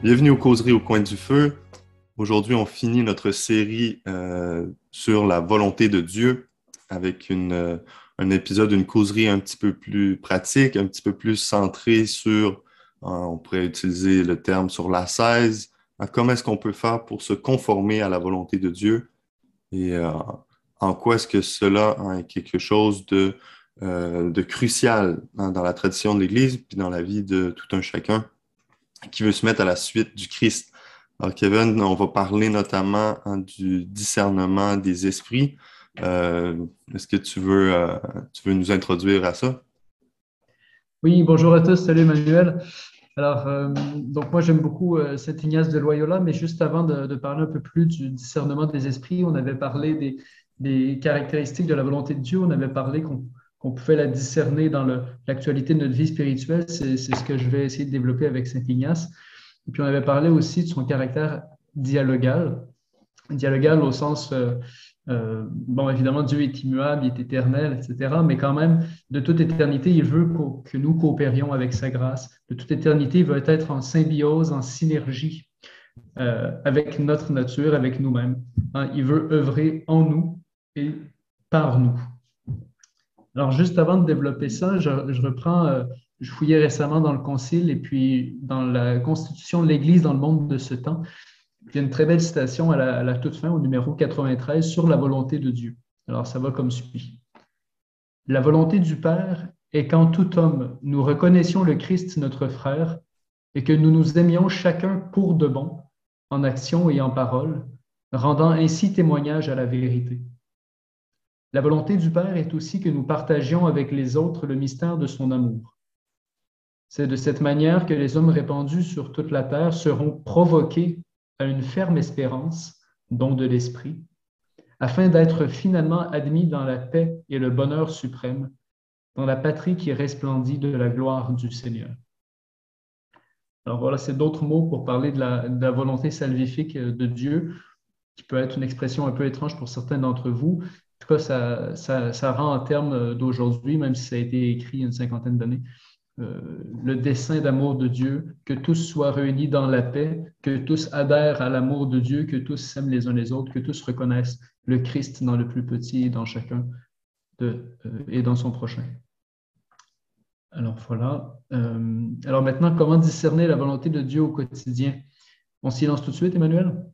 Bienvenue aux causeries au coin du feu. Aujourd'hui, on finit notre série euh, sur la volonté de Dieu avec une, euh, un épisode, une causerie un petit peu plus pratique, un petit peu plus centré sur, euh, on pourrait utiliser le terme sur la 16, comment est-ce qu'on peut faire pour se conformer à la volonté de Dieu et en quoi est-ce que cela est quelque chose de, de crucial hein, dans la tradition de l'Église puis dans la vie de tout un chacun qui veut se mettre à la suite du Christ. Alors, Kevin, on va parler notamment hein, du discernement des esprits. Euh, est-ce que tu veux, euh, tu veux nous introduire à ça? Oui, bonjour à tous. Salut Emmanuel. Alors, euh, donc moi j'aime beaucoup Saint Ignace de Loyola, mais juste avant de, parler un peu plus du discernement des esprits, on avait parlé des, des caractéristiques de la volonté de Dieu. On avait parlé qu'on qu'on pouvait la discerner dans l'actualité de notre vie spirituelle. C'est ce que je vais essayer de développer avec Saint Ignace. Et puis on avait parlé aussi de son caractère dialogal. Dialogal au sens, euh, euh, bon, évidemment, Dieu est immuable, il est éternel, etc. Mais quand même, de toute éternité, il veut que nous coopérions avec sa grâce. De toute éternité, il veut être en symbiose, en synergie euh, avec notre nature, avec nous-mêmes. Hein, il veut œuvrer en nous et par nous. Alors, juste avant de développer ça, je, reprends, euh, je fouillais récemment dans le Concile et puis dans la Constitution de l'Église dans le monde de ce temps. Il y a une très belle citation à la, toute fin, au numéro 93, sur la volonté de Dieu. Alors, ça va comme suit. La volonté du Père est qu'en tout homme, nous reconnaissions le Christ notre frère et que nous nous aimions chacun pour de bon, en action et en parole, rendant ainsi témoignage à la vérité. La volonté du Père est aussi que nous partagions avec les autres le mystère de son amour. C'est de cette manière que les hommes répandus sur toute la terre seront provoqués à une ferme espérance, don de l'Esprit, afin d'être finalement admis dans la paix et le bonheur suprême, dans la patrie qui resplendit de la gloire du Seigneur. Alors voilà, c'est d'autres mots pour parler de la, de la, volonté salvifique de Dieu, qui peut être une expression un peu étrange pour certains d'entre vous, ça, rend en termes d'aujourd'hui, même si ça a été écrit il y a une cinquantaine d'années, euh, le dessein d'amour de Dieu, que tous soient réunis dans la paix, que tous adhèrent à l'amour de Dieu, que tous s'aiment les uns les autres, que tous reconnaissent le Christ dans le plus petit et dans chacun euh, et dans son prochain. Alors voilà. Euh, alors maintenant, comment discerner la volonté de Dieu au quotidien? On silence tout de suite, Emmanuel?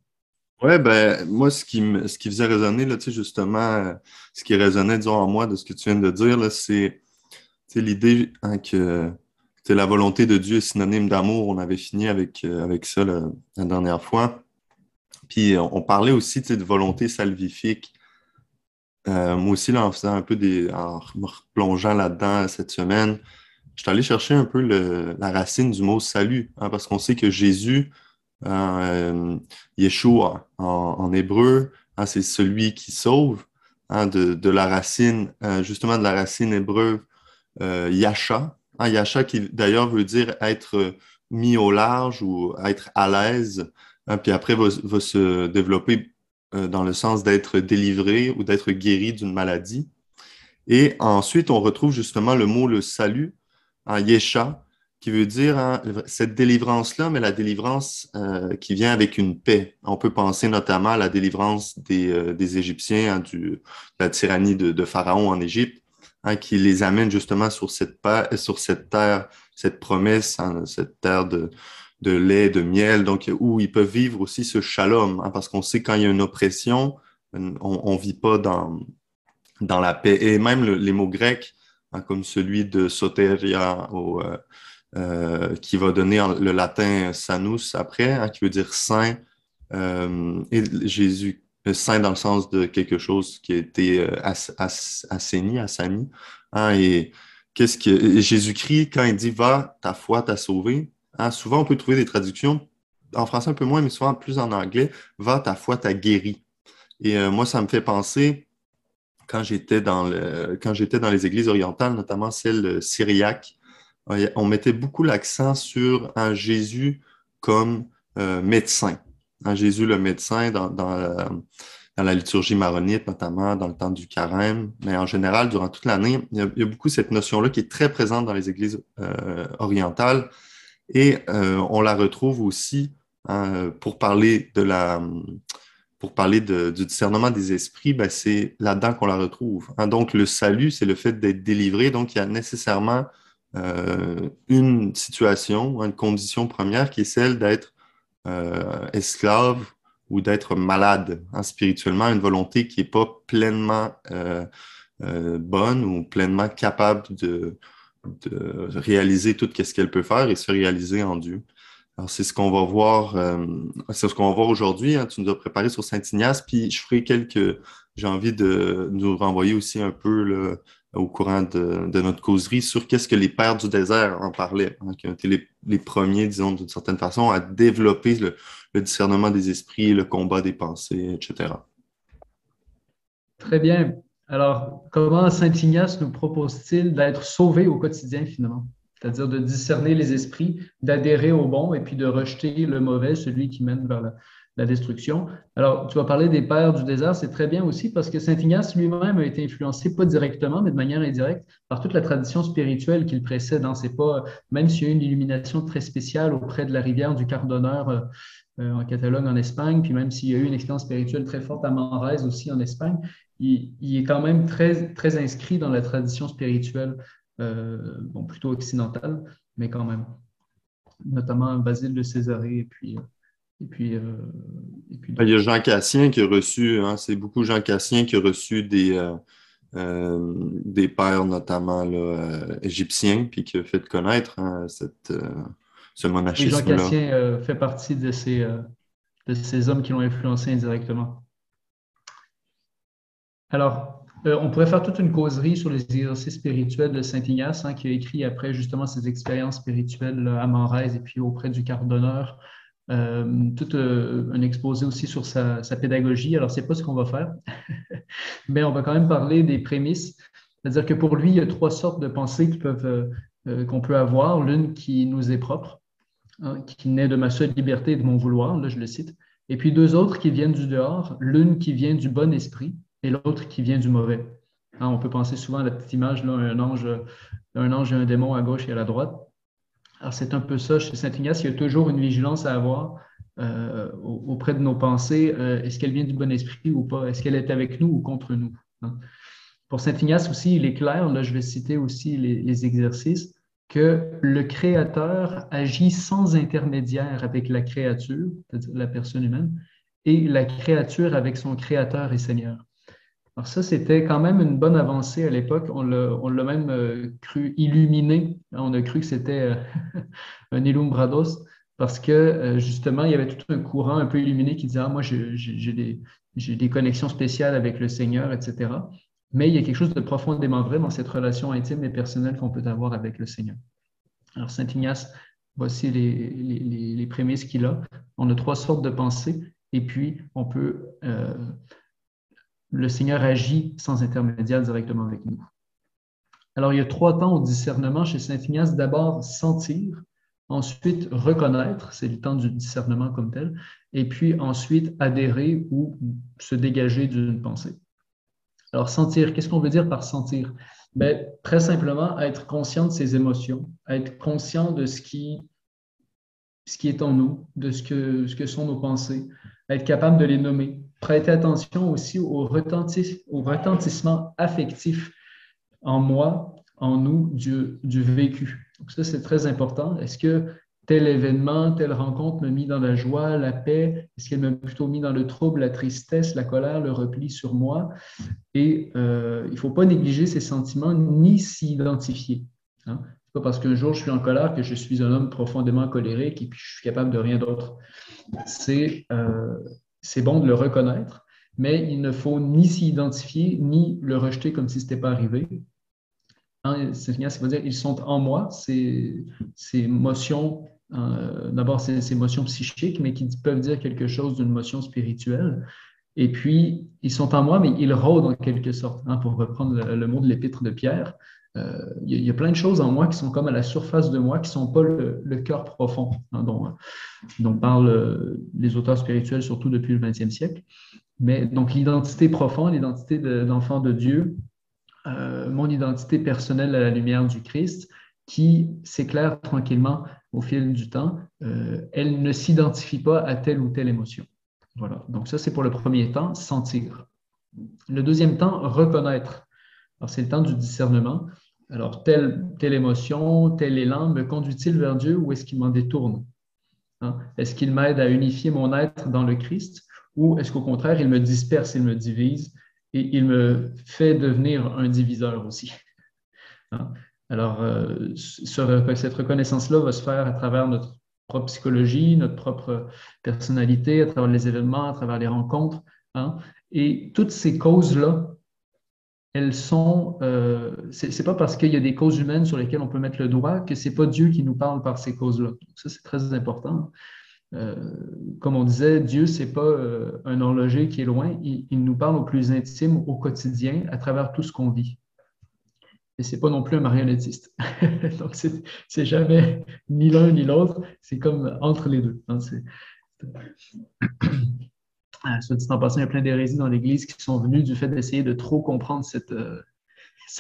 Oui, ben, moi, ce qui, ce qui faisait résonner, là, justement, ce qui résonnait, disons, en moi de ce que tu viens de dire, c'est l'idée hein, que la volonté de Dieu est synonyme d'amour. On avait fini avec, euh, avec ça la dernière fois. Puis on, parlait aussi de volonté salvifique. Euh, moi aussi, là, en faisant un peu des. en me replongeant là-dedans cette semaine, je suis allé chercher un peu la racine du mot salut, hein, parce qu'on sait que Jésus, euh, Yeshua en, hébreu, hein, c'est celui qui sauve hein, de, la racine, euh, justement de la racine hébreu euh, Yasha. Hein, Yasha qui d'ailleurs veut dire être mis au large ou être à l'aise, puis après va, se développer dans le sens d'être délivré ou d'être guéri d'une maladie. Et ensuite, on retrouve justement le mot le salut, en Yesha, qui veut dire hein, cette délivrance-là, mais la délivrance euh, qui vient avec une paix. On peut penser notamment à la délivrance des, euh, des Égyptiens, hein, du, de la tyrannie de, Pharaon en Égypte, hein, qui les amène justement sur cette, sur cette terre, cette promesse, cette terre de, de lait, de miel, donc où ils peuvent vivre aussi ce shalom, parce qu'on sait quand il y a une oppression, on ne vit pas dans, dans la paix. Et même les mots grecs, comme celui de soteria au euh, euh, qui va donner le latin sanus après, hein, qui veut dire saint. Euh, et Jésus, euh, saint dans le sens de quelque chose qui a été assaini, assani. Hein, et qu'est-ce que Jésus-Christ, quand il dit va, ta foi t'a sauvé, hein, souvent on peut trouver des traductions, en français un peu moins, mais souvent plus en anglais, va, ta foi t'a guéri. Et moi, ça me fait penser quand j'étais dans quand j'étais dans les églises orientales, notamment celle syriaque, on mettait beaucoup l'accent sur un Jésus comme euh, médecin. Un Jésus le médecin dans, la, liturgie maronite, notamment dans le temps du carême, mais en général, durant toute l'année, il, y a beaucoup cette notion-là qui est très présente dans les églises euh, orientales. Et on la retrouve aussi hein, pour parler du discernement des esprits, ben, c'est là-dedans qu'on la retrouve. Hein. Donc, le salut, c'est le fait d'être délivré. Donc, il y a nécessairement euh, une situation, une condition première qui est celle d'être euh, esclave ou d'être malade hein, spirituellement, une volonté qui n'est pas pleinement euh, bonne ou pleinement capable de, réaliser tout ce qu'elle peut faire et se réaliser en Dieu. Alors, c'est ce qu'on va voir, c'est ce qu'on va voir aujourd'hui. Hein. Tu nous as préparé sur Saint-Ignace, puis je ferai quelques. J'ai envie de nous renvoyer aussi un peu au courant de, notre causerie sur qu'est-ce que les pères du désert en parlaient, hein, qui ont été les, premiers, disons, d'une certaine façon, à développer le, discernement des esprits, le combat des pensées, etc. Très bien. Alors, comment Saint-Ignace nous propose-t-il d'être sauvés au quotidien, finalement? c'est-à-dire de discerner les esprits, d'adhérer au bon et puis de rejeter le mauvais, celui qui mène vers la, destruction. Alors, tu vas parler des pères du désert, c'est très bien aussi parce que Saint Ignace lui-même a été influencé, pas directement, mais de manière indirecte, par toute la tradition spirituelle qu'il précède. C'est pas, même s'il y a eu une illumination très spéciale auprès de la rivière du Cardonneur euh, euh, en Catalogne, en Espagne, puis même s'il y a eu une expérience spirituelle très forte à Manresa aussi en Espagne, il, est quand même très, très inscrit dans la tradition spirituelle euh, bon, plutôt occidental, mais quand même, notamment Basile de Césarée et puis. Et puis, euh, et puis Il y a Jean Cassien qui a reçu, hein, c'est beaucoup Jean Cassien qui a reçu des, euh, des pères, notamment là, égyptiens, puis qui a fait connaître hein, cette, ce monachisme-là. Jean Cassien fait partie de ces, de ces hommes qui l'ont influencé indirectement. Alors, euh, on pourrait faire toute une causerie sur les exercices spirituels de Saint Ignace, hein, qui a écrit après justement ses expériences spirituelles à Manrese et puis auprès du cardonneur. Euh, tout euh, un exposé aussi sur sa, pédagogie. Alors, ce n'est pas ce qu'on va faire, mais on va quand même parler des prémices. C'est-à-dire que pour lui, il y a trois sortes de pensées qu'on peut avoir. L'une qui nous est propre, hein, qui naît de ma seule liberté et de mon vouloir, là je le cite. Et puis deux autres qui viennent du dehors. L'une qui vient du bon esprit, et l'autre qui vient du mauvais. Hein, on peut penser souvent à la petite image, là, un, ange, un ange et un démon à gauche et à la droite. Alors, c'est un peu ça chez Saint Ignace. Il y a toujours une vigilance à avoir euh, auprès de nos pensées. Euh, est-ce qu'elle vient du bon esprit ou pas? Est-ce qu'elle est avec nous ou contre nous? Hein? Pour Saint Ignace aussi, il est clair, là, je vais citer aussi les, les exercices, que le Créateur agit sans intermédiaire avec la créature, c'est-à-dire la personne humaine, et la créature avec son Créateur et Seigneur. Alors ça, c'était quand même une bonne avancée à l'époque. On l'a même euh, cru illuminé. On a cru que c'était euh, un illumbrados parce que euh, justement, il y avait tout un courant un peu illuminé qui disait ah, moi, j'ai des, connexions spéciales avec le Seigneur, etc. Mais il y a quelque chose de profondément vrai dans cette relation intime et personnelle qu'on peut avoir avec le Seigneur. Alors, Saint Ignace, voici les, les prémices qu'il a. On a trois sortes de pensées et puis on peut le Seigneur agit sans intermédiaire directement avec nous. Alors, il y a trois temps au discernement chez Saint Ignace. D'abord, sentir, ensuite reconnaître, c'est le temps du discernement comme tel, et puis ensuite adhérer ou se dégager d'une pensée. Alors, sentir, qu'est-ce qu'on veut dire par sentir? Bien, très simplement, être conscient de ses émotions, être conscient de ce qui, est en nous, de ce que sont nos pensées, être capable de les nommer, prêter attention aussi au, retentissement affectif en moi, en nous, du, du vécu. Donc ça, c'est très important. Est-ce que tel événement, telle rencontre m'a mis dans la joie, la paix? Est-ce qu'elle m'a plutôt mis dans le trouble, la tristesse, la colère, le repli sur moi? Et euh, il ne faut pas négliger ces sentiments ni s'y identifier. Hein? pas parce qu'un jour je suis en colère que je suis un homme profondément colérique et puis je suis capable de rien d'autre. C'est euh, c'est bon de le reconnaître, mais il ne faut ni s'y identifier, ni le rejeter comme si ce n'était pas arrivé. Hein, c'est veut dire ils sont en moi, ces, ces émotions, euh, d'abord ces, émotions psychiques, mais qui peuvent dire quelque chose d'une motion spirituelle. Et puis, ils sont en moi, mais ils rôdent en quelque sorte, hein, pour reprendre le, mot de l'épître de Pierre. Euh, il y, a plein de choses en moi qui sont comme à la surface de moi, qui ne sont pas le, cœur profond, hein, dont, dont, parlent euh, les auteurs spirituels, surtout depuis le XXe siècle. Mais donc l'identité profonde, l'identité d'enfant de, Dieu, euh, mon identité personnelle à la lumière du Christ, qui s'éclaire tranquillement au fil du temps, elle ne s'identifie pas à telle ou telle émotion. Voilà. Donc ça, c'est pour le premier temps, sentir. Le deuxième temps, reconnaître. Alors, c'est le temps du discernement. Alors, telle, telle émotion, tel élan me conduit-il vers Dieu ou est-ce qu'il m'en détourne? Hein? Est-ce qu'il m'aide à unifier mon être dans le Christ ou est-ce qu'au contraire, il me disperse, il me divise et il me fait devenir un diviseur aussi? Hein? Alors, euh, cette reconnaissance-là va se faire à travers notre propre psychologie, notre propre personnalité, à travers les événements, à travers les rencontres. Hein? Et toutes ces causes-là, elles sont. Euh, c'est pas parce qu'il y a des causes humaines sur lesquelles on peut mettre le doigt que c'est pas Dieu qui nous parle par ces causes-là. Ça, c'est très important. Euh, comme on disait, Dieu, c'est pas euh, un horloger qui est loin. il, nous parle au plus intime, au quotidien, à travers tout ce qu'on vit et c'est pas non plus un marionnettiste. Donc, c'est jamais ni l'un ni l'autre, c'est comme entre les deux. Soit dit en passant, il y a plein d'hérésies dans l'Église qui sont venues du fait d'essayer de trop comprendre cette, euh,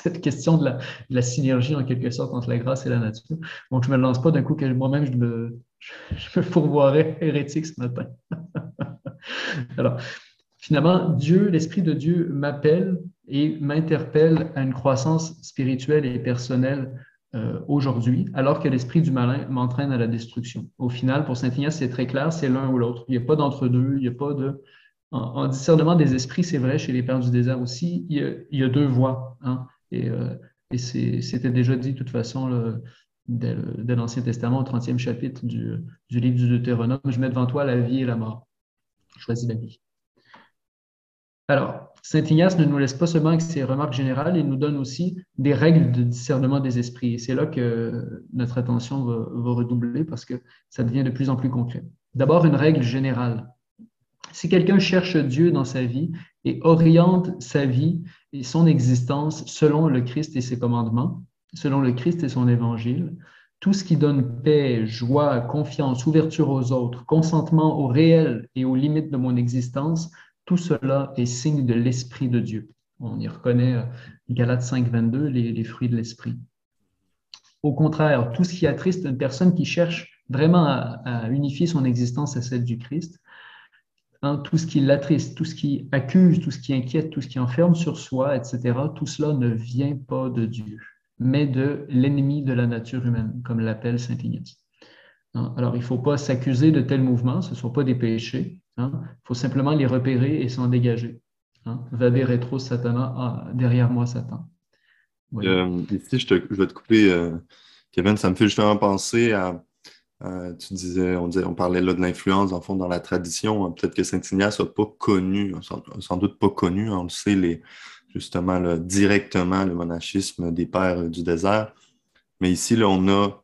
question de la, synergie en quelque sorte entre la grâce et la nature. Donc, je ne me lance pas d'un coup que moi-même, je me, je me pourvoirais hérétique ce matin. Alors, finalement, Dieu, l'Esprit de Dieu m'appelle et m'interpelle à une croissance spirituelle et personnelle euh, aujourd'hui, alors que l'esprit du malin m'entraîne à la destruction. Au final, pour Saint Ignace, c'est très clair, c'est l'un ou l'autre. Il n'y a pas d'entre-deux, il n'y a pas de... En, discernement des esprits, c'est vrai chez les pères du désert aussi, il y a, deux voies. Hein, et, euh, c'était déjà dit de toute façon le, dès, l'Ancien Testament, au 30e chapitre du, du livre du Deutéronome, je mets devant toi la vie et la mort. Choisis la vie. Alors, Saint Ignace ne nous laisse pas seulement avec ses remarques générales, il nous donne aussi des règles de discernement des esprits. Et c'est là que notre attention va, redoubler parce que ça devient de plus en plus concret. D'abord, une règle générale. Si quelqu'un cherche Dieu dans sa vie et oriente sa vie et son existence selon le Christ et ses commandements, selon le Christ et son évangile, tout ce qui donne paix, joie, confiance, ouverture aux autres, consentement au réel et aux limites de mon existence tout cela est signe de l'Esprit de Dieu. On y reconnaît euh, Galates 5, 22, les, fruits de l'Esprit. Au contraire, tout ce qui attriste une personne qui cherche vraiment à, unifier son existence à celle du Christ, hein, tout ce qui l'attriste, tout ce qui accuse, tout ce qui inquiète, tout ce qui enferme sur soi, etc., tout cela ne vient pas de Dieu, mais de l'ennemi de la nature humaine, comme l'appelle Saint Ignace. Hein, alors, il ne faut pas s'accuser de tels mouvements, ce ne sont pas des péchés, il hein? faut simplement les repérer et s'en dégager. Hein? Rétro satana, ah, derrière moi Satan. Euh, ici, je, vais te couper, euh, Kevin, ça me fait justement penser à, tu disais, on, disait, on parlait là de l'influence, en fond, dans la tradition. Peut-être que Saint-Ignace n'a pas connu, sans, doute pas connu, on le sait, les, justement, directement le monachisme des pères du désert. Mais ici, là, on a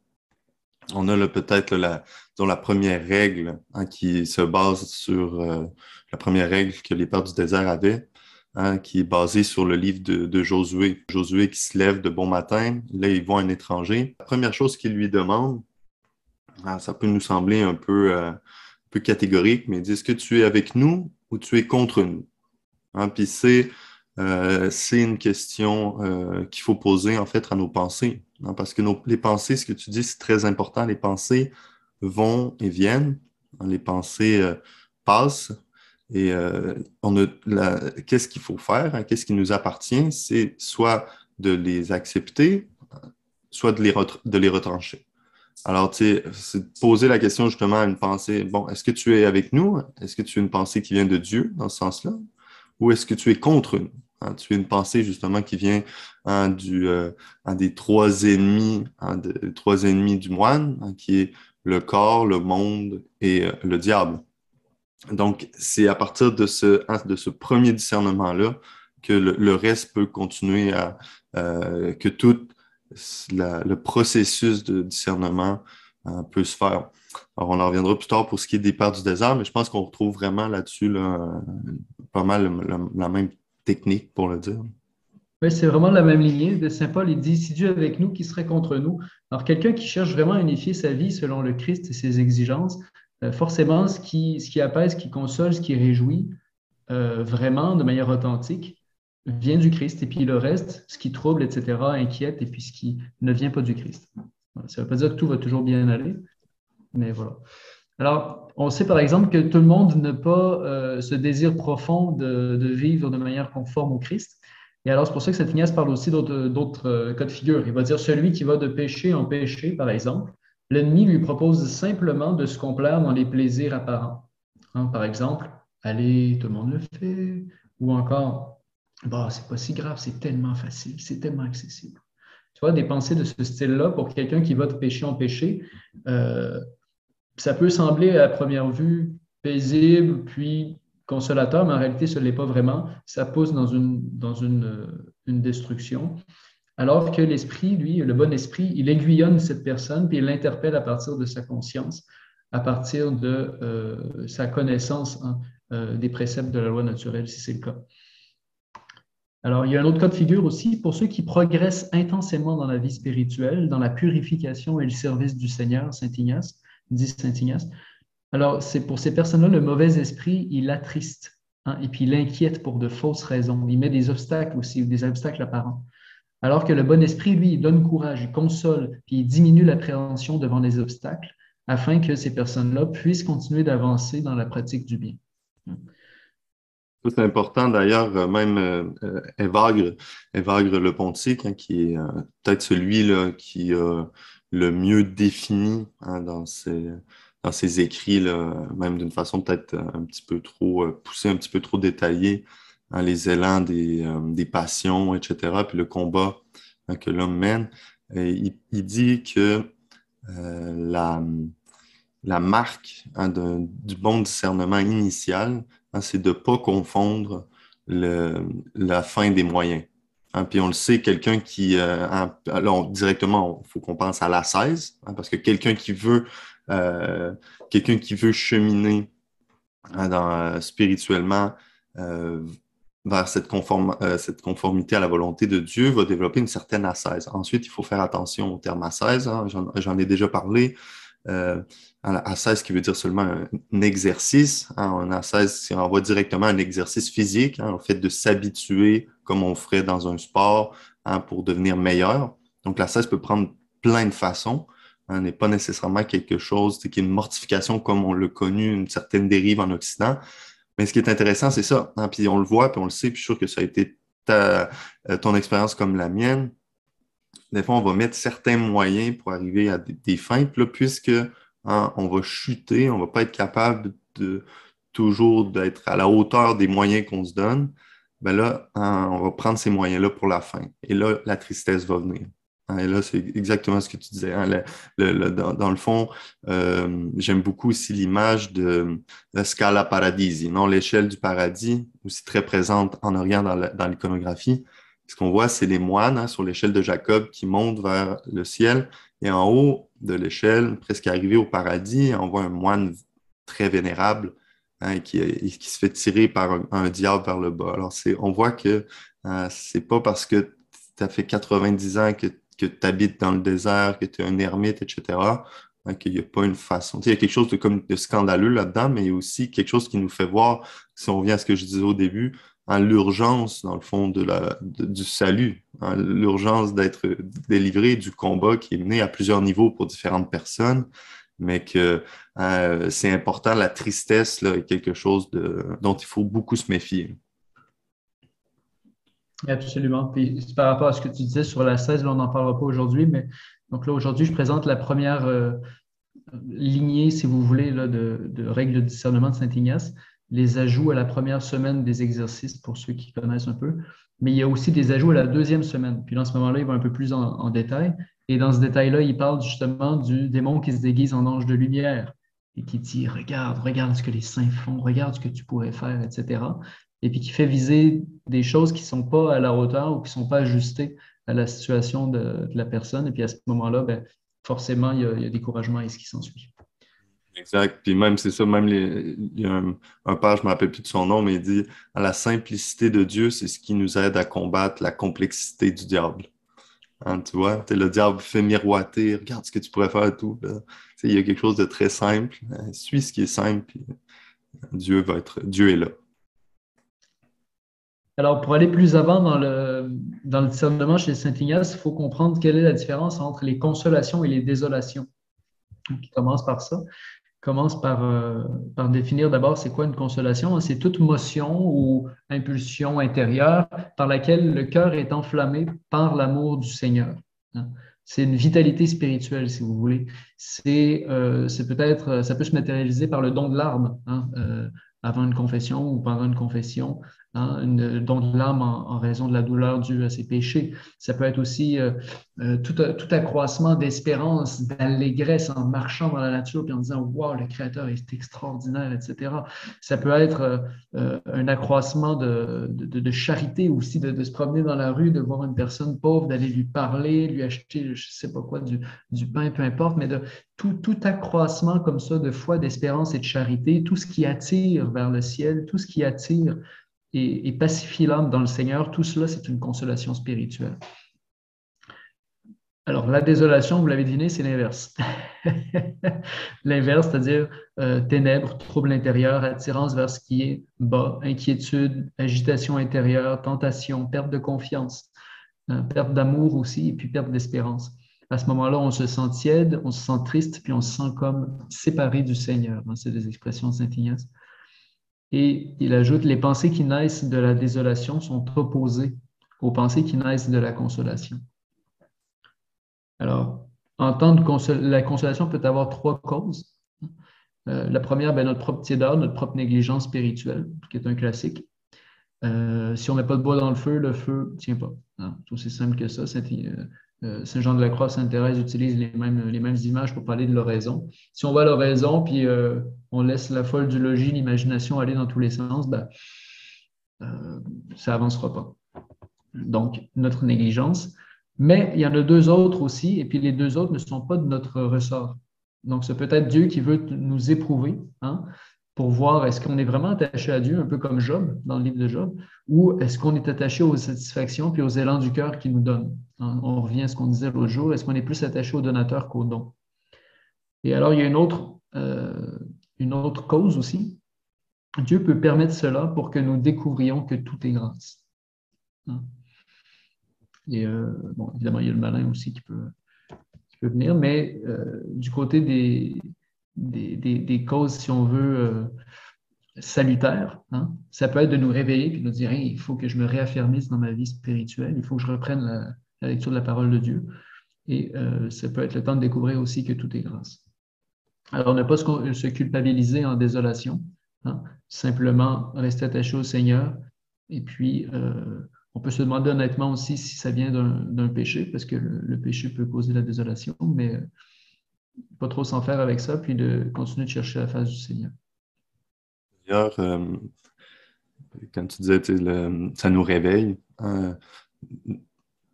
on a peut-être la, la première règle hein, qui se base sur euh, la première règle que les pères du désert avaient, hein, qui est basée sur le livre de, Josué. Josué qui se lève de bon matin, là, il voit un étranger. La première chose qu'il lui demande, hein, ça peut nous sembler un peu, euh, un peu catégorique, mais il dit Est-ce que tu es avec nous ou tu es contre nous Puis c'est euh, c'est une question euh, qu'il faut poser en fait à nos pensées. Hein, parce que les pensées, ce que tu dis, c'est très important. Les pensées vont et viennent. Hein, les pensées euh, passent. Et qu'est-ce qu'il faut faire? Hein? Qu'est-ce qui nous appartient? C'est soit de les accepter, soit de les, de les retrancher. Alors, tu c'est poser la question justement à une pensée. Bon, est-ce que tu es avec nous? Est-ce que tu es une pensée qui vient de Dieu dans ce sens-là? Ou est-ce que tu es contre nous? Hein, tu as une pensée justement qui vient hein, du, euh, des trois ennemis, hein, trois ennemis du moine, qui est le corps, le monde et euh, le diable. Donc, c'est à partir de ce, de ce premier discernement-là que le, reste peut continuer à, euh, que tout le processus de discernement peut se faire. Alors, on en reviendra plus tard pour ce qui est des pères du désert, mais je pense qu'on retrouve vraiment là-dessus pas mal la même technique pour le dire. Oui, c'est vraiment la même lignée Saint Paul. Il dit Si Dieu est avec nous, qui serait contre nous? Alors, quelqu'un qui cherche vraiment à unifier sa vie selon le Christ et ses exigences, euh, forcément, ce qui, ce qui apaise, ce qui console, ce qui réjouit euh, vraiment de manière authentique vient du Christ. Et puis le reste, ce qui trouble, etc., inquiète, et puis ce qui ne vient pas du Christ. Ça ne veut pas dire que tout va toujours bien aller, Mais voilà. Alors, on sait par exemple que tout le monde n'a pas euh, ce désir profond de, vivre de manière conforme au Christ. Et alors, c'est pour ça que Saint Ignace parle aussi d'autres euh, cas de figure. Il va dire celui qui va de péché en péché, par exemple, l'ennemi lui propose simplement de se complaire dans les plaisirs apparents. Hein, par exemple, allez, tout le monde le fait. Ou encore, bah, c'est pas si grave, c'est tellement facile, c'est tellement accessible. Tu vois, des pensées de ce style-là pour quelqu'un qui va de péché en péché, euh, ça peut sembler à première vue paisible, puis consolateur, mais en réalité, ce n'est pas vraiment. Ça pousse dans une, dans une, destruction. Alors que l'esprit, lui, le bon esprit, il aiguillonne cette personne, puis il l'interpelle à partir de sa conscience, à partir de euh, sa connaissance hein, euh, des préceptes de la loi naturelle, si c'est le cas. Alors, il y a un autre cas de figure aussi pour ceux qui progressent intensément dans la vie spirituelle, dans la purification et le service du Seigneur, Saint Ignace dit Saint Ignace. Alors, c'est pour ces personnes-là, le mauvais esprit, il attriste hein, et puis il inquiète pour de fausses raisons. Il met des obstacles aussi, ou des obstacles apparents. Alors que le bon esprit, lui, il donne courage, il console, puis il diminue l'appréhension devant les obstacles afin que ces personnes-là puissent continuer d'avancer dans la pratique du bien. C'est important d'ailleurs, euh, même euh, Évagre, Évagre le Pontique, hein, qui est euh, peut-être celui là, qui a le mieux défini hein, dans, ses, dans ses écrits, même d'une façon peut-être un petit peu trop euh, poussée, un petit peu trop détaillée, hein, les élans des, euh, des, passions, etc., puis le combat que l'homme mène. Il, dit que euh, la, la marque du bon discernement initial, c'est de ne pas confondre la fin des moyens. Hein, puis on le sait, quelqu'un qui, euh, directement, il faut qu'on pense à la 16, hein, parce que quelqu'un qui veut, euh, quelqu'un qui veut cheminer hein, euh, spirituellement euh, vers cette, cette, conformité à la volonté de Dieu va développer une certaine assaise. Ensuite, il faut faire attention au terme assaise, j'en ai déjà parlé. Euh, qui veut dire seulement un, exercice. un assaise, si on voit directement un exercice physique, le fait de s'habituer comme on ferait dans un sport hein, pour devenir meilleur. Donc, la cesse peut prendre plein de façons. Hein, n'est pas nécessairement quelque chose qui est une mortification comme on l'a connu, une certaine dérive en Occident. Mais ce qui est intéressant, c'est ça. Hein, puis on le voit, puis on le sait, puis je suis sûr que ça a été euh, ton expérience comme la mienne. Des fois, on va mettre certains moyens pour arriver à des, fins. Puis là, puisque on va chuter, on ne va pas être capable de toujours d'être à la hauteur des moyens qu'on se donne, ben là, hein, on va prendre ces moyens-là pour la fin. Et là, la tristesse va venir. Hein, et là, c'est exactement ce que tu disais. Hein, dans, le fond, euh, j'aime beaucoup aussi l'image de la Scala Paradisi, non l'échelle du paradis, aussi très présente en Orient dans l'iconographie. Ce qu'on voit, c'est les moines sur l'échelle de Jacob qui montent vers le ciel. Et en haut de l'échelle, presque arrivé au paradis, on voit un moine très vénérable Hein, qui, se fait tirer par un, diable vers le bas. Alors, on voit que euh, c'est pas parce que tu as fait 90 ans que, tu habites dans le désert, que tu es un ermite, etc., hein, qu'il n'y a pas une façon. il y a quelque chose de, de scandaleux là-dedans, mais il y a aussi quelque chose qui nous fait voir, si on revient à ce que je disais au début, hein, l'urgence, dans le fond, de la, du salut, hein, l'urgence d'être délivré du combat qui est mené à plusieurs niveaux pour différentes personnes mais que euh, c'est important, la tristesse là, est quelque chose de, dont il faut beaucoup se méfier. Absolument. Puis par rapport à ce que tu disais sur la 16, on n'en parlera pas aujourd'hui, mais donc là, aujourd'hui, je présente la première euh, lignée, si vous voulez, là, de, de, règles de discernement de Saint-Ignace, les ajouts à la première semaine des exercices pour ceux qui connaissent un peu. Mais il y a aussi des ajouts à la deuxième semaine. Puis en ce moment-là, il va un peu plus en détail. Et dans ce détail-là, il parle justement du démon qui se déguise en ange de lumière et qui dit Regarde, regarde ce que les saints font, regarde ce que tu pourrais faire, etc. Et puis qui fait viser des choses qui ne sont pas à la hauteur ou qui ne sont pas ajustées à la situation de, la personne. Et puis à ce moment-là, ben, forcément, il y, a, il y découragement et ce qui s'ensuit. Exact. Puis même, c'est ça, même il y a un, un, je ne me rappelle plus de son nom, mais il dit la simplicité de Dieu, c'est ce qui nous aide à combattre la complexité du diable. Hein, tu vois, le diable fait miroiter, regarde ce que tu pourrais faire et tout. Il y a quelque chose de très simple. Hein, suis ce qui est simple, puis Dieu va être, Dieu est là. Alors, pour aller plus avant dans le, dans le discernement chez Saint Ignace, il faut comprendre quelle est la différence entre les consolations et les désolations. qui commence par ça commence par, euh, par définir d'abord c'est quoi une consolation. C'est toute motion ou impulsion intérieure par laquelle le cœur est enflammé par l'amour du Seigneur. Hein. C'est une vitalité spirituelle, si vous voulez. C'est euh, peut-être, ça peut se matérialiser par le don de larmes hein, euh, avant une confession ou pendant une confession hein, une don de l'âme en, raison de la douleur due à ses péchés. Ça peut être aussi euh, euh, tout, tout, accroissement d'espérance, d'allégresse en marchant dans la nature et en disant Waouh, le Créateur est extraordinaire, etc. Ça peut être euh, un accroissement de, de, de, charité aussi, de, se promener dans la rue, de voir une personne pauvre, d'aller lui parler, lui acheter, je ne sais pas quoi, du, du, pain, peu importe, mais de tout, tout accroissement comme ça de foi, d'espérance et de charité, tout ce qui attire vers le ciel, tout ce qui attire et, pacifier l'âme dans le Seigneur, tout cela, c'est une consolation spirituelle. Alors, la désolation, vous l'avez deviné, c'est l'inverse. l'inverse, c'est-à-dire euh, ténèbres, trouble intérieur, attirance vers ce qui est bas, inquiétude, agitation intérieure, tentation, perte de confiance, euh, perte d'amour aussi, et puis perte d'espérance. À ce moment-là, on se sent tiède, on se sent triste, puis on se sent comme séparé du Seigneur. C'est des expressions de Saint Ignace. Et il ajoute, les pensées qui naissent de la désolation sont opposées aux pensées qui naissent de la consolation. Alors, en la consolation peut avoir trois causes. Euh, la première, ben, notre propre tiédeur, notre propre négligence spirituelle, qui est un classique. Euh, si on ne met pas de bois dans le feu, le feu ne tient pas. C'est aussi simple que ça. Euh, Saint Jean de la Croix, Sainte Thérèse utilisent les mêmes, les mêmes images pour parler de l'oraison. Si on voit l'oraison, puis euh, on laisse la folle du logis, l'imagination aller dans tous les sens, ben, euh, ça avancera pas. Donc, notre négligence. Mais il y en a deux autres aussi, et puis les deux autres ne sont pas de notre ressort. Donc, c'est peut-être Dieu qui veut nous éprouver. Hein? Pour voir est-ce qu'on est vraiment attaché à Dieu, un peu comme Job, dans le livre de Job, ou est-ce qu'on est attaché aux satisfactions puis aux élans du cœur qu'il nous donne. On revient à ce qu'on disait l'autre jour, est-ce qu'on est plus attaché au donateur qu'au don? Et alors, il y a une autre, euh, une autre cause aussi. Dieu peut permettre cela pour que nous découvrions que tout est grâce. Hein? Et euh, bon, évidemment, il y a le malin aussi qui peut, qui peut venir, mais euh, du côté des, des, causes, si on veut, euh, salutaires. Hein. Ça peut être de nous réveiller et de nous dire il faut que je me réaffirmisse dans ma vie spirituelle, il faut que je reprenne la, lecture de la parole de Dieu. Et euh, ça peut être le temps de découvrir aussi que tout est grâce. Alors, ne pas se, culpabiliser en désolation, hein. simplement rester attaché au Seigneur. Et puis, euh, on peut se demander honnêtement aussi si ça vient d'un péché, parce que le, péché peut causer la désolation, mais pas trop s'en faire avec ça, puis de continuer de chercher la face du Seigneur. D'ailleurs, euh, quand tu disais, ça nous réveille, hein,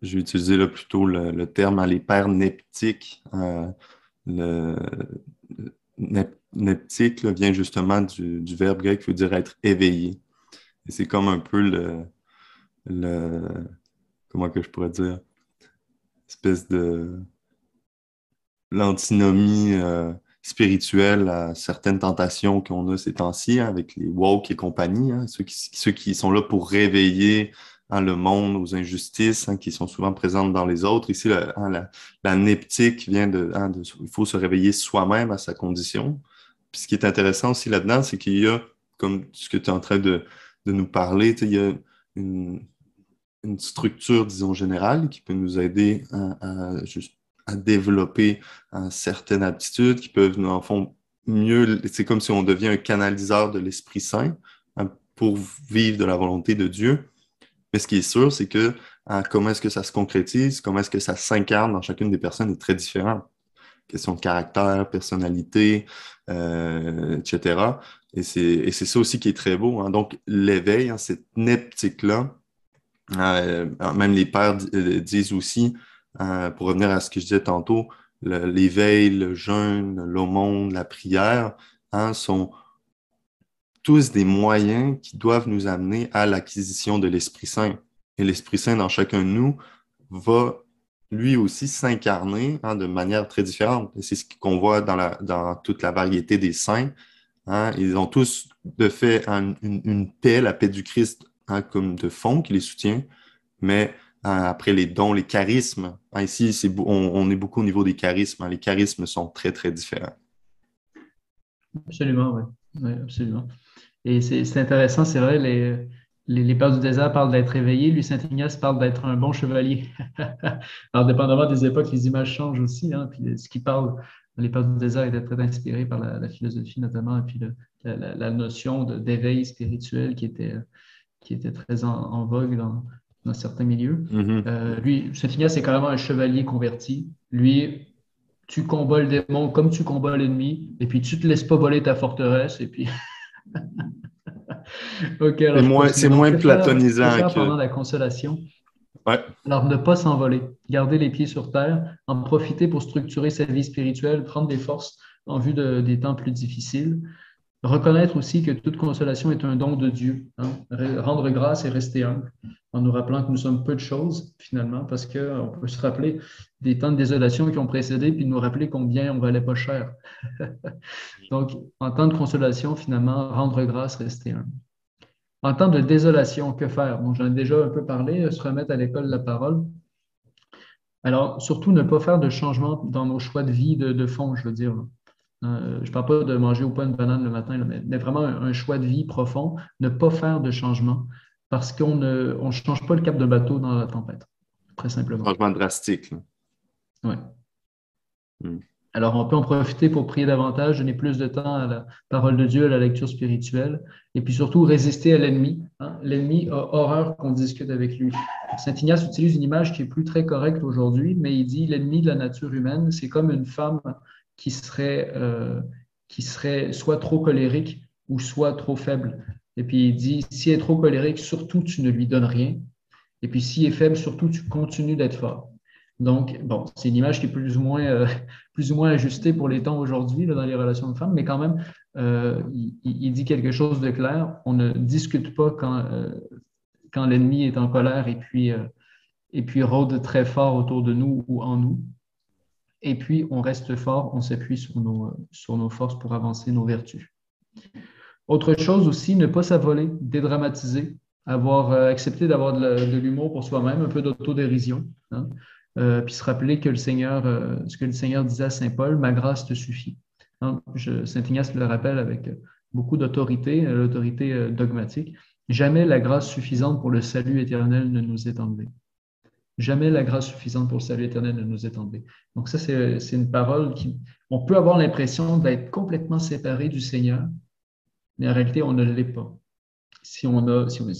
j'ai utilisé là, plutôt le, terme les pères neptiques. Euh, le neptique vient justement du, verbe grec qui veut dire être éveillé. Et c'est comme un peu le, le, comment que je pourrais dire, espèce de l'antinomie euh, spirituelle à certaines tentations qu'on a ces temps-ci hein, avec les woke et compagnie, hein, ceux, qui, sont là pour réveiller hein, le monde aux injustices qui sont souvent présentes dans les autres. Ici, la, neptique vient de, Il faut se réveiller soi-même à sa condition. Puis ce qui est intéressant aussi là-dedans, c'est qu'il y a, comme ce que tu es en train de, nous parler, il y a une, structure, disons, générale qui peut nous aider à, à juste à développer euh, certaines aptitudes qui peuvent, en fond, mieux. C'est comme si on devient un canaliseur de l'Esprit Saint hein, pour vivre de la volonté de Dieu. Mais ce qui est sûr, c'est que hein, comment est-ce que ça se concrétise, comment est-ce que ça s'incarne dans chacune des personnes est très différent. Question de caractère, personnalité, euh, etc. Et c'est ça aussi qui est très beau. Hein. Donc, l'éveil, cette neptique-là, euh, même les pères disent aussi, euh, pour revenir à ce que je disais tantôt, l'éveil, le, jeûne, l'aumône, la prière hein, sont tous des moyens qui doivent nous amener à l'acquisition de l'Esprit Saint. Et l'Esprit Saint dans chacun de nous va lui aussi s'incarner hein, de manière très différente. C'est ce qu'on voit dans, toute la variété des saints. Hein. Ils ont tous de fait une, une, paix, la paix du Christ comme de fond qui les soutient, mais après les dons, les charismes. Ah, ici, on, est beaucoup au niveau des charismes. Les charismes sont très, très différents. Absolument, oui. absolument. Et c'est intéressant, c'est vrai, les, les, pères du désert parlent d'être éveillés, lui, Saint Ignace parle d'être un bon chevalier. Alors, dépendamment des époques, les images changent aussi. Hein, puis ce qui parle, les pères du désert étaient très inspirés par la, philosophie notamment, et puis la, notion d'éveil spirituel qui était, qui était très en, vogue dans, dans, certains milieux. Mm-hmm. Euh, lui, Saint Ignace est carrément un chevalier converti. Lui, tu combats le démon comme tu combats l'ennemi, et puis tu te laisses pas voler ta forteresse, et puis. c'est moins, platonisant. pendant la consolation. Ouais. Alors, ne pas s'envoler, garder les pieds sur terre, en profiter pour structurer sa vie spirituelle, prendre des forces en vue de, des temps plus difficiles. Reconnaître aussi que toute consolation est un don de Dieu. Hein. Rendre grâce et rester humble, en nous rappelant que nous sommes peu de choses, finalement, parce qu'on peut se rappeler des temps de désolation qui ont précédé, puis nous rappeler combien on valait pas cher. Donc, en temps de consolation, finalement, rendre grâce, rester humble. En temps de désolation, que faire? Bon, j'en ai déjà un peu parlé, se remettre à l'école de la parole. Alors, surtout, ne pas faire de changement dans nos choix de vie de, fond, je veux dire. Euh, je ne parle pas de manger ou pas une banane le matin, mais, vraiment un, choix de vie profond, ne pas faire de changement parce qu'on ne change pas le cap de bateau dans la tempête, très simplement. Changement drastique. Oui. Hmm. Alors, on peut en profiter pour prier davantage, donner plus de temps à la parole de Dieu, à la lecture spirituelle, et puis surtout résister à l'ennemi. Hein. L'ennemi a horreur qu'on discute avec lui. Saint Ignace utilise une image qui est plus très correcte aujourd'hui, mais il dit l'ennemi de la nature humaine, c'est comme une femme qui serait, euh, qui serait soit trop colérique ou soit trop faible. Et puis il dit, si elle est trop colérique, surtout tu ne lui donnes rien. Et puis s'il est faible, surtout tu continues d'être fort. Donc, bon, c'est une image qui est plus ou moins, euh, plus ou moins ajustée pour les temps aujourd'hui dans les relations de femmes, mais quand même, euh, il, dit quelque chose de clair. On ne discute pas quand, quand l'ennemi est en colère et puis, et puis rôde très fort autour de nous ou en nous. Et puis, on reste fort, on s'appuie sur nos, sur nos forces pour avancer nos vertus. Autre chose aussi, ne pas s'avoler, dédramatiser, avoir accepté d'avoir de l'humour pour soi-même, un peu d'autodérision. Hein. Euh, puis se rappeler que le Seigneur, euh, ce que le Seigneur disait à Saint Paul, ma grâce te suffit. Hein, Saint Ignace le rappelle avec beaucoup d'autorité, euh, l'autorité dogmatique. Jamais la grâce suffisante pour le salut éternel ne nous est enlevée. Jamais la grâce suffisante pour le salut éternel ne nous est enlevée. Donc ça, c'est une parole qui... On peut avoir l'impression d'être complètement séparé du Seigneur, mais en réalité, on ne l'est pas. Si on a, si on,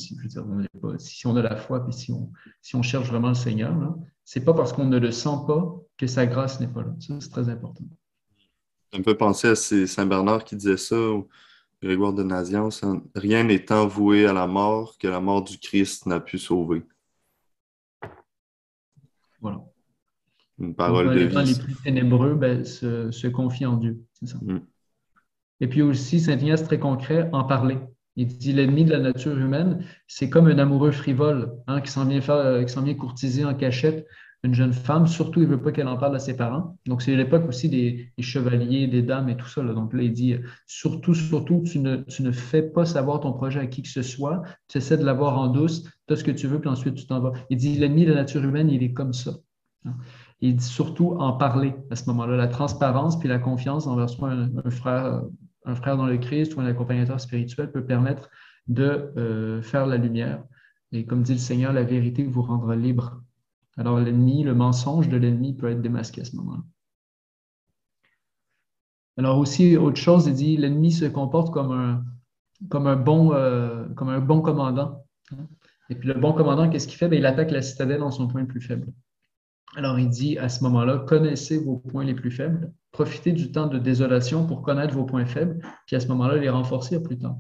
si on a la foi, puis si on, si on cherche vraiment le Seigneur, c'est pas parce qu'on ne le sent pas que sa grâce n'est pas là. Ça, c'est très important. On peut penser à Saint Bernard qui disait ça, ou Grégoire de Naziance, hein. rien n'étant voué à la mort que la mort du Christ n'a pu sauver. Voilà. Une parole de les vie. Les plus ténébreux ben, se, confient en Dieu. C'est ça. Mm. Et puis aussi, Saint Ignace, très concret, en parler. Il dit l'ennemi de la nature humaine, c'est comme un amoureux frivole hein, qui s'en vient, faire, euh, qui s'en vient courtiser en cachette une jeune femme. Surtout, il ne veut pas qu'elle en parle à ses parents. Donc, c'est l'époque aussi des, chevaliers, des dames et tout ça. Donc là, il dit surtout, surtout, tu ne, tu ne fais pas savoir ton projet à qui que ce soit. Tu essaies de l'avoir en douce, tu as ce que tu veux, puis ensuite tu t'en vas. Il dit l'ennemi de la nature humaine, il est comme ça. Il dit surtout en parler à ce moment-là, la transparence puis la confiance envers soi, un frère un frère dans le Christ ou un accompagnateur spirituel peut permettre de euh, faire la lumière. Et comme dit le Seigneur, la vérité vous rendra libre. Alors l'ennemi, le mensonge de l'ennemi peut être démasqué à ce moment-là. Alors aussi, autre chose, il dit, l'ennemi se comporte comme un, euh, bon commandant. Et puis le bon commandant, qu'est-ce qu'il fait? Ben, il attaque la citadelle dans son point le plus faible. Alors il dit à ce moment-là, connaissez vos points les plus faibles profitez du temps de désolation pour connaître vos points faibles, puis à ce moment-là, les renforcer plus tard.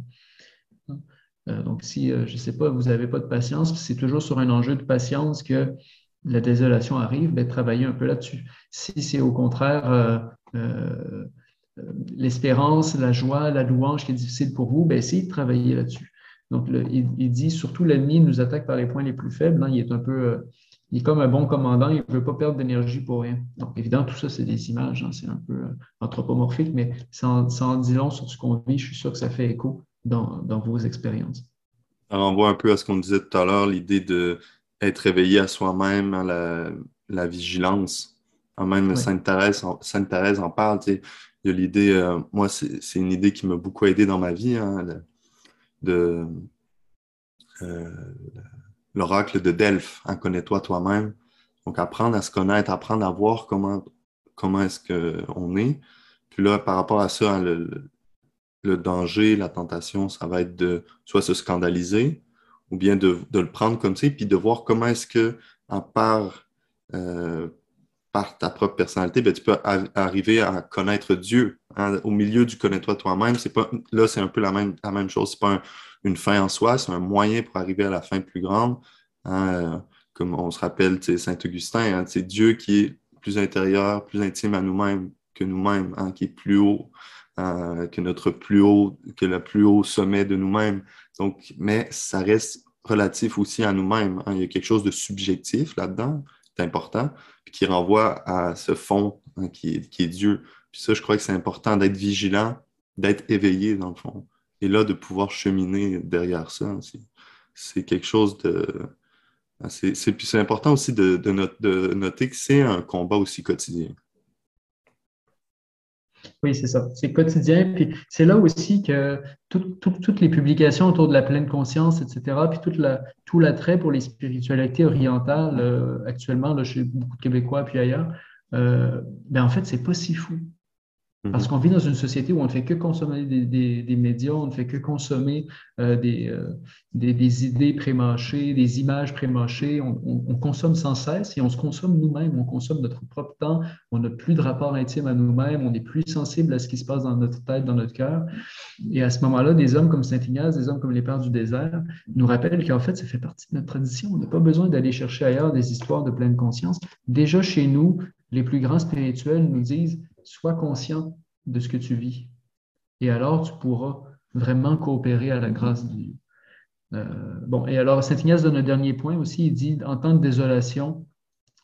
Euh, donc, si, euh, je ne sais pas, vous n'avez pas de patience, c'est toujours sur un enjeu de patience que la désolation arrive, bien, travaillez un peu là-dessus. Si c'est au contraire euh, l'espérance, la joie, la louange qui est difficile pour vous, bien, essayez de travailler là-dessus. Donc, il, dit surtout l'ennemi nous attaque par les points les plus faibles. Hein. il est un peu il est comme un bon commandant, il ne veut pas perdre d'énergie pour rien. Donc, évidemment, tout ça, c'est des images, hein, c'est un peu euh, anthropomorphique, mais ça en, long sur ce qu'on vit. Je suis sûr que ça fait écho dans, vos expériences. On voit un peu à ce qu'on disait tout à l'heure, l'idée de être éveillé à soi-même, à la, vigilance. Même Sainte, Thérèse, Sainte Thérèse en parle. Il y a l'idée, euh, moi, c'est une idée qui m'a beaucoup aidé dans ma vie, hein, de, euh, l'oracle de Delphes, hein, connais-toi toi-même. Donc, apprendre à se connaître, apprendre à voir comment, comment est-ce qu'on est. Puis là, par rapport à ça, hein, le, le, danger, la tentation, ça va être de soit se scandaliser ou bien de, le prendre comme ça, puis de voir comment est-ce que, en part, euh, par ta propre personnalité, ben, tu peux arriver à connaître Dieu. Hein. Au milieu du connais-toi toi-même, c'est pas là, c'est un peu la même, la même chose. C'est pas une fin en soi, c'est un moyen pour arriver à la fin plus grande. Hein, euh, comme on se rappelle, Saint Augustin, hein, c'est Dieu qui est plus intérieur, plus intime à nous-mêmes que nous-mêmes, qui est plus haut, que notre plus haut, que le plus haut sommet de nous-mêmes. Donc, mais ça reste relatif aussi à nous-mêmes. Il y a quelque chose de subjectif là-dedans, c'est important, puis qui renvoie à ce fond qui, est, qui, est, Dieu. Puis ça, je crois que c'est important d'être vigilant, d'être éveillé dans le fond. Et là, de pouvoir cheminer derrière ça, c'est quelque chose de. C'est important aussi de noter que c'est un combat aussi quotidien. Oui, c'est ça. C'est quotidien. Puis c'est là aussi que toutes les publications autour de la pleine conscience, etc., puis toute la, tout l'attrait pour les spiritualités orientales euh, actuellement, là, chez beaucoup de Québécois, puis ailleurs, euh, ben en fait, c'est pas si fou. Parce mhm. qu'on vit dans une société où on ne fait que consommer des, médias, on ne fait que consommer euh, euh, des, des, idées prémâchées, des images prémâchées. On, on, consomme sans cesse et on se consomme nous-mêmes, on consomme notre propre temps. On n'a plus de rapport intime à nous-mêmes, on est plus sensible à ce qui se passe dans notre tête, dans notre cœur. Et à ce moment-là, des hommes comme Saint Ignace, des hommes comme les Pères du désert, nous rappellent qu'en fait, ça fait partie de notre tradition. On n'a pas besoin d'aller chercher ailleurs des histoires de pleine conscience. Déjà chez nous, les plus grands spirituels nous disent sois conscient de ce que tu vis. Et alors, tu pourras vraiment coopérer à la grâce de Dieu. Euh, bon, et alors, Saint Ignace donne un dernier point aussi. Il dit En temps de désolation,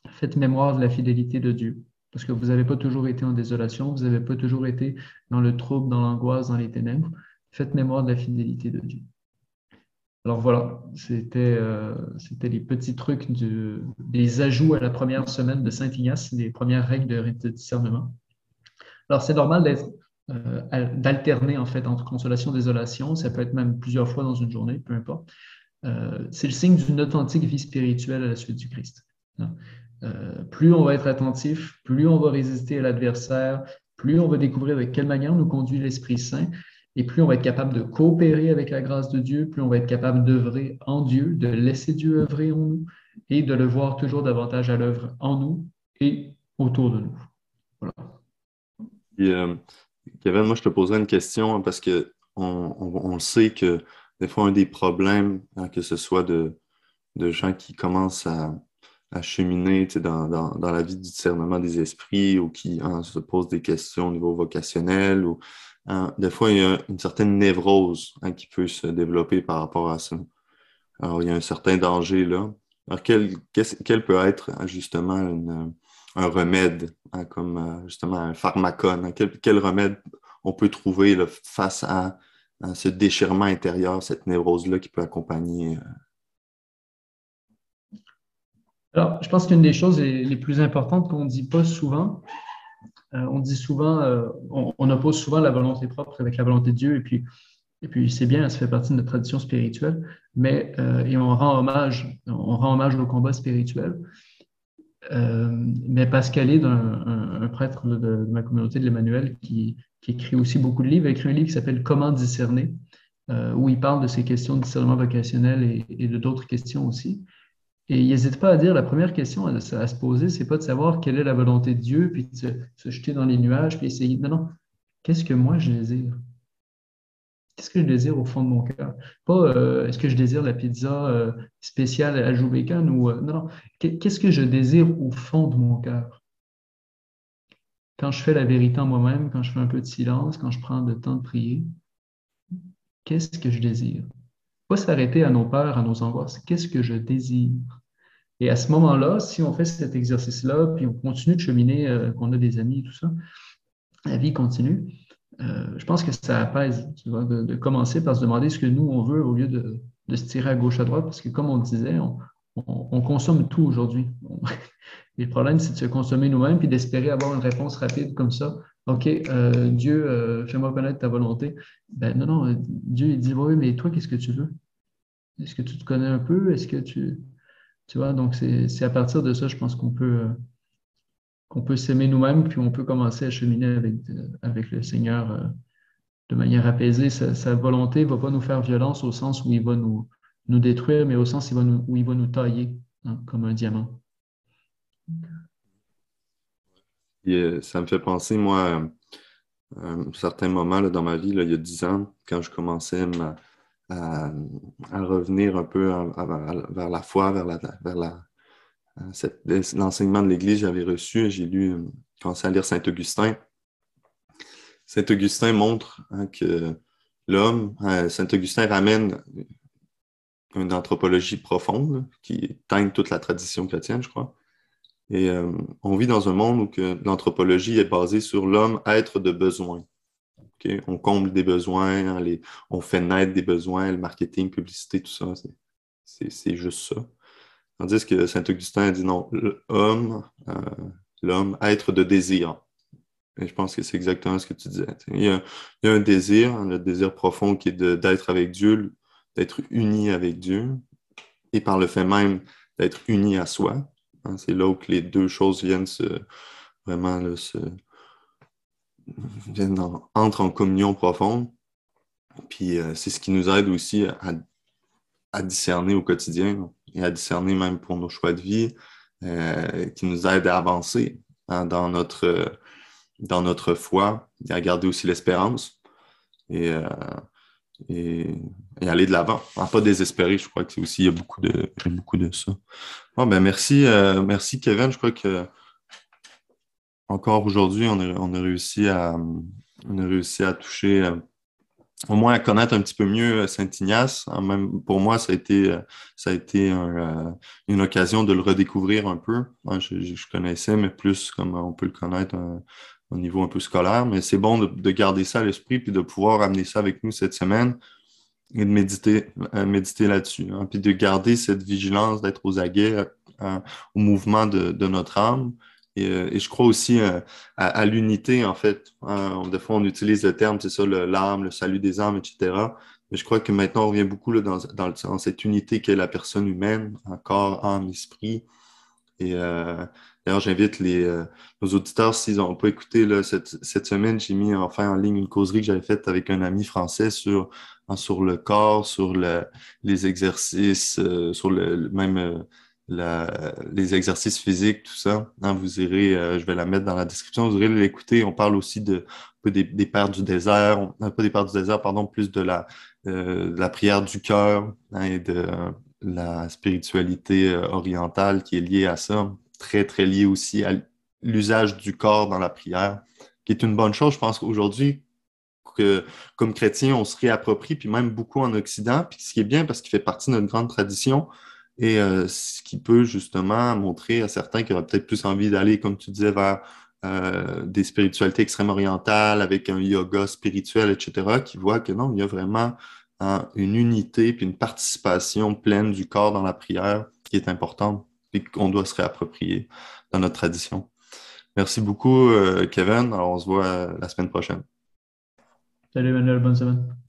faites mémoire de la fidélité de Dieu. Parce que vous n'avez pas toujours été en désolation, vous n'avez pas toujours été dans le trouble, dans l'angoisse, dans les ténèbres. Faites mémoire de la fidélité de Dieu. Alors voilà, c'était euh, les petits trucs, des ajouts à la première semaine de Saint Ignace, les premières règles de discernement. Alors, c'est normal euh, d'alterner en fait entre consolation et désolation. Ça peut être même plusieurs fois dans une journée, peu importe. Euh, c'est le signe d'une authentique vie spirituelle à la suite du Christ. Hein. Euh, plus on va être attentif, plus on va résister à l'adversaire, plus on va découvrir de quelle manière nous conduit l'Esprit Saint, et plus on va être capable de coopérer avec la grâce de Dieu, plus on va être capable d'œuvrer en Dieu, de laisser Dieu œuvrer en nous, et de le voir toujours davantage à l'œuvre en nous et autour de nous. Voilà. Euh, Kevin, moi, je te poserais une question hein, parce qu'on on, sait que des fois, un des problèmes, hein, que ce soit de, gens qui commencent à, cheminer dans, la vie du discernement des esprits ou qui hein, se posent des questions au niveau vocationnel, ou des fois, il y a une certaine névrose qui peut se développer par rapport à ça. Alors, il y a un certain danger là. Alors, quel, quel peut être justement une un remède, hein, comme euh, justement un pharmacone. Hein. Quel, remède on peut trouver face à, ce déchirement intérieur, cette névrose-là qui peut accompagner? Euh? Alors, je pense qu'une des choses les, plus importantes qu'on ne dit pas souvent, euh, on dit souvent, on, oppose souvent la volonté propre avec la volonté de Dieu, et puis, et puis c'est bien, ça fait partie de notre tradition spirituelle, mais et on rend hommage, on rend hommage au combat spirituel. Euh, mais Pascal est un, prêtre de, ma communauté de l'Emmanuel qui, écrit aussi beaucoup de livres. Il a écrit un livre qui s'appelle Comment discerner, euh, où il parle de ces questions de discernement vocationnel et, de d'autres questions aussi. Et il n'hésite pas à dire, la première question à, se poser, c'est pas de savoir quelle est la volonté de Dieu, puis de se, se jeter dans les nuages, puis essayer. Non, non. Qu'est-ce que moi je désire? Qu'est-ce que je désire au fond de mon cœur? Pas euh, est-ce que je désire la pizza euh, spéciale à joue bacon ou euh, non, non. Qu'est-ce que je désire au fond de mon cœur? Quand je fais la vérité en moi-même, quand je fais un peu de silence, quand je prends le temps de prier, qu'est-ce que je désire? Pas s'arrêter à nos peurs, à nos angoisses. Qu'est-ce que je désire? Et à ce moment-là, si on fait cet exercice-là, puis on continue de cheminer, qu'on a des amis et tout ça, la vie continue, euh, je pense que ça apaise, de, commencer par se demander ce que nous, on veut au lieu de, se tirer à gauche, à droite, parce que comme on disait, on, consomme tout aujourd'hui. le problème, c'est de se consommer nous-mêmes puis d'espérer avoir une réponse rapide comme ça. OK, euh, Dieu, euh, fais-moi connaître ta volonté. Ben non, non, Dieu, il dit, oui, mais toi, qu'est-ce que tu veux? Est-ce que tu te connais un peu? Est-ce que tu... Tu vois, donc c'est à partir de ça, je pense qu'on peut, qu'on peut s'aimer nous-mêmes, puis on peut commencer à cheminer avec, avec le Seigneur de manière apaisée. Sa, volonté ne va pas nous faire violence au sens où il va nous, nous détruire, mais au sens où il va nous, tailler hein, comme un diamant. Euh, ça me fait penser, moi, à un certain moment dans ma vie, il y a dix ans, quand je commençais à, revenir un peu vers la foi, vers la, l'enseignement de l'Église j'avais reçu. J'ai lu, commencé à lire Saint-Augustin. Saint-Augustin montre hein, que l'homme, euh, Saint-Augustin ramène une anthropologie profonde qui teigne toute la tradition chrétienne, je crois. Et euh, on vit dans un monde où l'anthropologie est basée sur l'homme être de besoin. On comble des besoins, on fait naître des besoins, le marketing, publicité, tout ça, c'est juste ça. Tandis que Saint-Augustin dit non, l'homme, euh, l'homme, être de désir. Et je pense que c'est exactement ce que tu disais. Il y, a, un désir, un désir profond qui est d'être avec Dieu, d'être uni avec Dieu, et par le fait même d'être uni à soi. Hein, c'est là où les deux choses viennent se vraiment se, viennent entrent en communion profonde. Puis euh, c'est ce qui nous aide aussi à, discerner au quotidien et à discerner même pour nos choix de vie, euh, qui nous aide à avancer hein, dans, notre, dans notre foi et à garder aussi l'espérance. Et euh, et, aller de l'avant. pas désespérer, je crois que c'est aussi, il y a beaucoup de, beaucoup de ça. Bon, ben merci, euh, merci Kevin. Je crois que encore aujourd'hui, on a, on a, réussi à, on a réussi à toucher, au moins à connaître un petit peu mieux euh, Saint-Ignace. Même pour moi, ça a été, ça a été une occasion de le redécouvrir un peu. Je, connaissais, mais plus comme on peut le connaître au niveau un peu scolaire, mais c'est bon de, garder ça à l'esprit puis de pouvoir amener ça avec nous cette semaine et de méditer, euh, méditer là-dessus. Hein, puis de garder cette vigilance, d'être aux aguets euh, au mouvement de, notre âme. Et, euh, je crois aussi à, l'unité, en fait. Hein. des fois, on utilise le terme, c'est ça, l'âme, le, salut des âmes, etc. Mais je crois que maintenant, on revient beaucoup là, dans, dans, cette unité qu'est la personne humaine, corps, âme, esprit. Et, D'ailleurs, j'invite euh, nos auditeurs, s'ils n'ont pas écouté là, cette, cette, semaine, j'ai mis enfin en ligne une causerie que j'avais faite avec un ami français sur, hein, sur le corps, sur le, les exercices, euh, sur le, même euh, les exercices physiques, tout ça. Hein, vous irez, je vais la mettre dans la description, vous irez l'écouter. On parle aussi de, peu des, pères du désert, pas des pères du désert, pardon, plus de la, de la prière du cœur hein, et de la spiritualité orientale qui est liée à ça très, très lié aussi à l'usage du corps dans la prière, qui est une bonne chose, je pense, qu'aujourd'hui, que comme chrétien, on se réapproprie, puis même beaucoup en Occident, puis ce qui est bien parce qu'il fait partie de notre grande tradition, et euh, ce qui peut justement montrer à certains qui auraient peut-être plus envie d'aller, comme tu disais, vers euh, des spiritualités extrêmes orientales, avec un yoga spirituel, etc., qui voient que non, il y a vraiment hein, une unité puis une participation pleine du corps dans la prière qui est importante et qu'on doit se réapproprier dans notre tradition. Merci beaucoup, euh, Kevin. Alors, on se voit la semaine prochaine. Salut, Emmanuel. Bonne semaine.